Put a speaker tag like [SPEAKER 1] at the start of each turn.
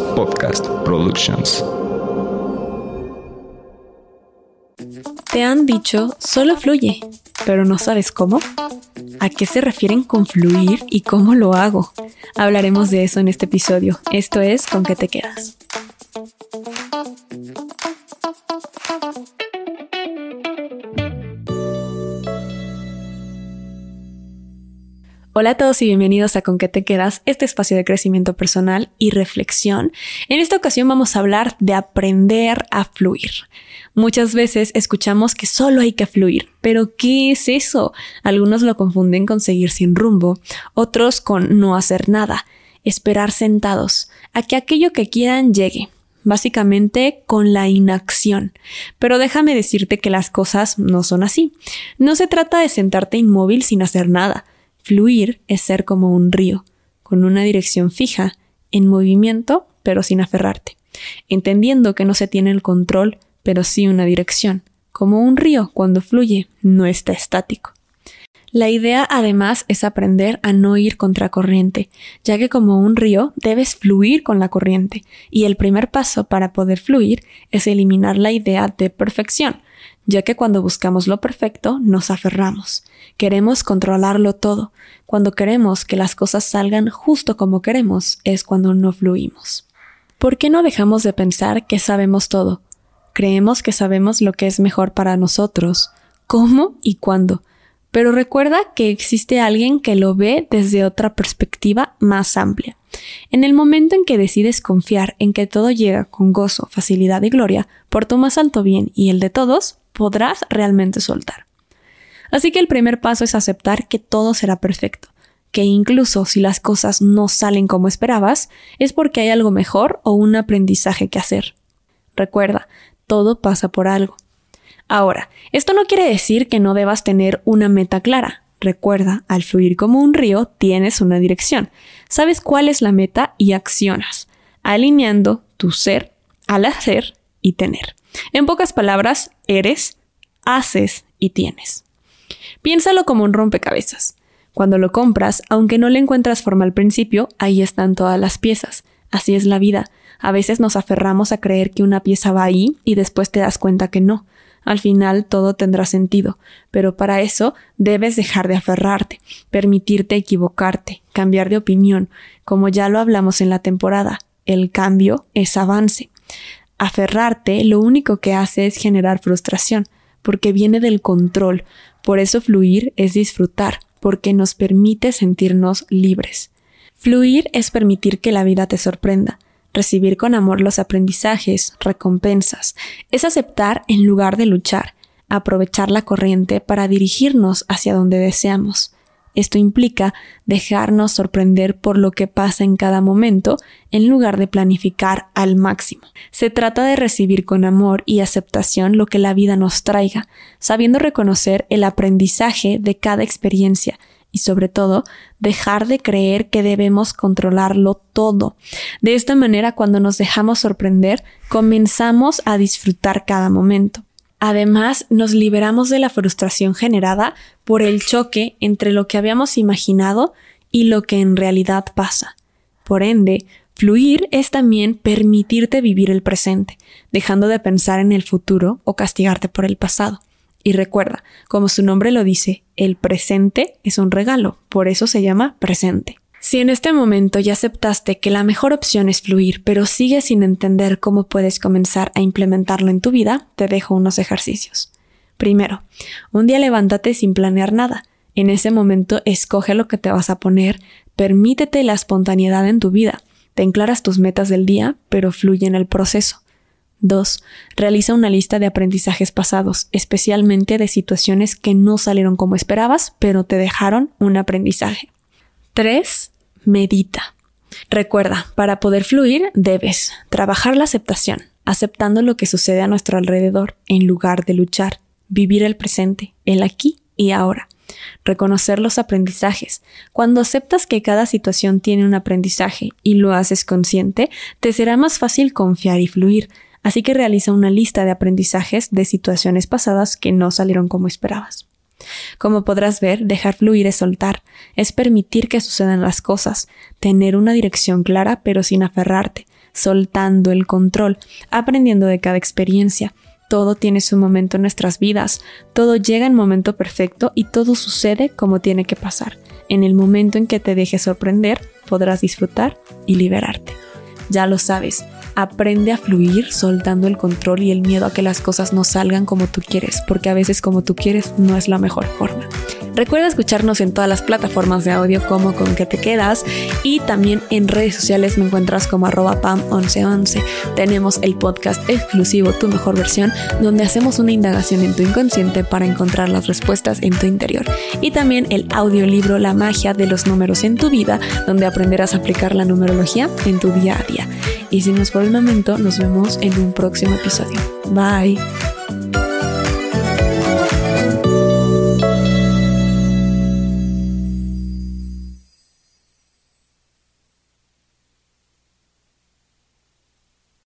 [SPEAKER 1] Podcast Productions.
[SPEAKER 2] Te han dicho solo fluye, pero no sabes cómo. ¿A qué se refieren con fluir y cómo lo hago? Hablaremos de eso en este episodio. Esto es ¿Con qué te quedas? Hola a todos y bienvenidos a Con qué te quedas, este espacio de crecimiento personal y reflexión. En esta ocasión vamos a hablar de aprender a fluir. Muchas veces escuchamos que solo hay que fluir, pero ¿qué es eso? Algunos lo confunden con seguir sin rumbo, otros con no hacer nada, esperar sentados, a que aquello que quieran llegue. Básicamente con la inacción. Pero déjame decirte que las cosas no son así. No se trata de sentarte inmóvil sin hacer nada Fluir es ser como un río, con una dirección fija, en movimiento, pero sin aferrarte, entendiendo que no se tiene el control, pero sí una dirección. Como un río, cuando fluye, no está estático. La idea además es aprender a no ir contracorriente, ya que como un río debes fluir con la corriente, y el primer paso para poder fluir es eliminar la idea de perfección, ya que cuando buscamos lo perfecto nos aferramos. Queremos controlarlo todo. Cuando queremos que las cosas salgan justo como queremos es cuando no fluimos. ¿Por qué no dejamos de pensar que sabemos todo? Creemos que sabemos lo que es mejor para nosotros, cómo y cuándo. Pero recuerda que existe alguien que lo ve desde otra perspectiva más amplia. En el momento en que decides confiar en que todo llega con gozo, facilidad y gloria, por tu más alto bien y el de todos, podrás realmente soltar. Así que el primer paso es aceptar que todo será perfecto, que incluso si las cosas no salen como esperabas, es porque hay algo mejor o un aprendizaje que hacer. Recuerda, todo pasa por algo. Ahora, esto no quiere decir que no debas tener una meta clara. Recuerda, al fluir como un río tienes una dirección. Sabes cuál es la meta y accionas, alineando tu ser al hacer y tener. En pocas palabras, eres, haces y tienes. Piénsalo como un rompecabezas. Cuando lo compras, aunque no le encuentras forma al principio, ahí están todas las piezas. Así es la vida. A veces nos aferramos a creer que una pieza va ahí y después te das cuenta que no. Al final todo tendrá sentido, pero para eso debes dejar de aferrarte, permitirte equivocarte, cambiar de opinión, como ya lo hablamos en la temporada. El cambio es avance. Aferrarte lo único que hace es generar frustración, porque viene del control. Por eso fluir es disfrutar, porque nos permite sentirnos libres. Fluir es permitir que la vida te sorprenda, recibir con amor los aprendizajes, recompensas, es aceptar en lugar de luchar, aprovechar la corriente para dirigirnos hacia donde deseamos. Esto implica dejarnos sorprender por lo que pasa en cada momento en lugar de planificar al máximo. Se trata de recibir con amor y aceptación lo que la vida nos traiga, sabiendo reconocer el aprendizaje de cada experiencia y sobre todo dejar de creer que debemos controlarlo todo. De esta manera, cuando nos dejamos sorprender, comenzamos a disfrutar cada momento. Además, nos liberamos de la frustración generada por el choque entre lo que habíamos imaginado y lo que en realidad pasa. Por ende, fluir es también permitirte vivir el presente, dejando de pensar en el futuro o castigarte por el pasado. Y recuerda, como su nombre lo dice, el presente es un regalo, por eso se llama presente. Si en este momento ya aceptaste que la mejor opción es fluir, pero sigues sin entender cómo puedes comenzar a implementarlo en tu vida, te dejo unos ejercicios. Primero, un día levántate sin planear nada. En ese momento escoge lo que te vas a poner, permítete la espontaneidad en tu vida. Te enclaras tus metas del día, pero fluye en el proceso. 2. Realiza una lista de aprendizajes pasados, especialmente de situaciones que no salieron como esperabas, pero te dejaron un aprendizaje. 3 medita. Recuerda, para poder fluir debes trabajar la aceptación, aceptando lo que sucede a nuestro alrededor en lugar de luchar, vivir el presente, el aquí y ahora, reconocer los aprendizajes. Cuando aceptas que cada situación tiene un aprendizaje y lo haces consciente, te será más fácil confiar y fluir, así que realiza una lista de aprendizajes de situaciones pasadas que no salieron como esperabas. Como podrás ver, dejar fluir es soltar, es permitir que sucedan las cosas, tener una dirección clara pero sin aferrarte, soltando el control, aprendiendo de cada experiencia. Todo tiene su momento en nuestras vidas, todo llega en momento perfecto y todo sucede como tiene que pasar. En el momento en que te dejes sorprender, podrás disfrutar y liberarte. Ya lo sabes, aprende a fluir soltando el control y el miedo a que las cosas no salgan como tú quieres, porque a veces como tú quieres no es la mejor forma. Recuerda escucharnos en todas las plataformas de audio como con que te quedas y también en redes sociales me encuentras como arroba pam1111. Tenemos el podcast exclusivo Tu Mejor Versión donde hacemos una indagación en tu inconsciente para encontrar las respuestas en tu interior. Y también el audiolibro La magia de los números en tu vida donde aprenderás a aplicar la numerología en tu día a día. Y sin más por el momento, nos vemos en un próximo episodio. Bye.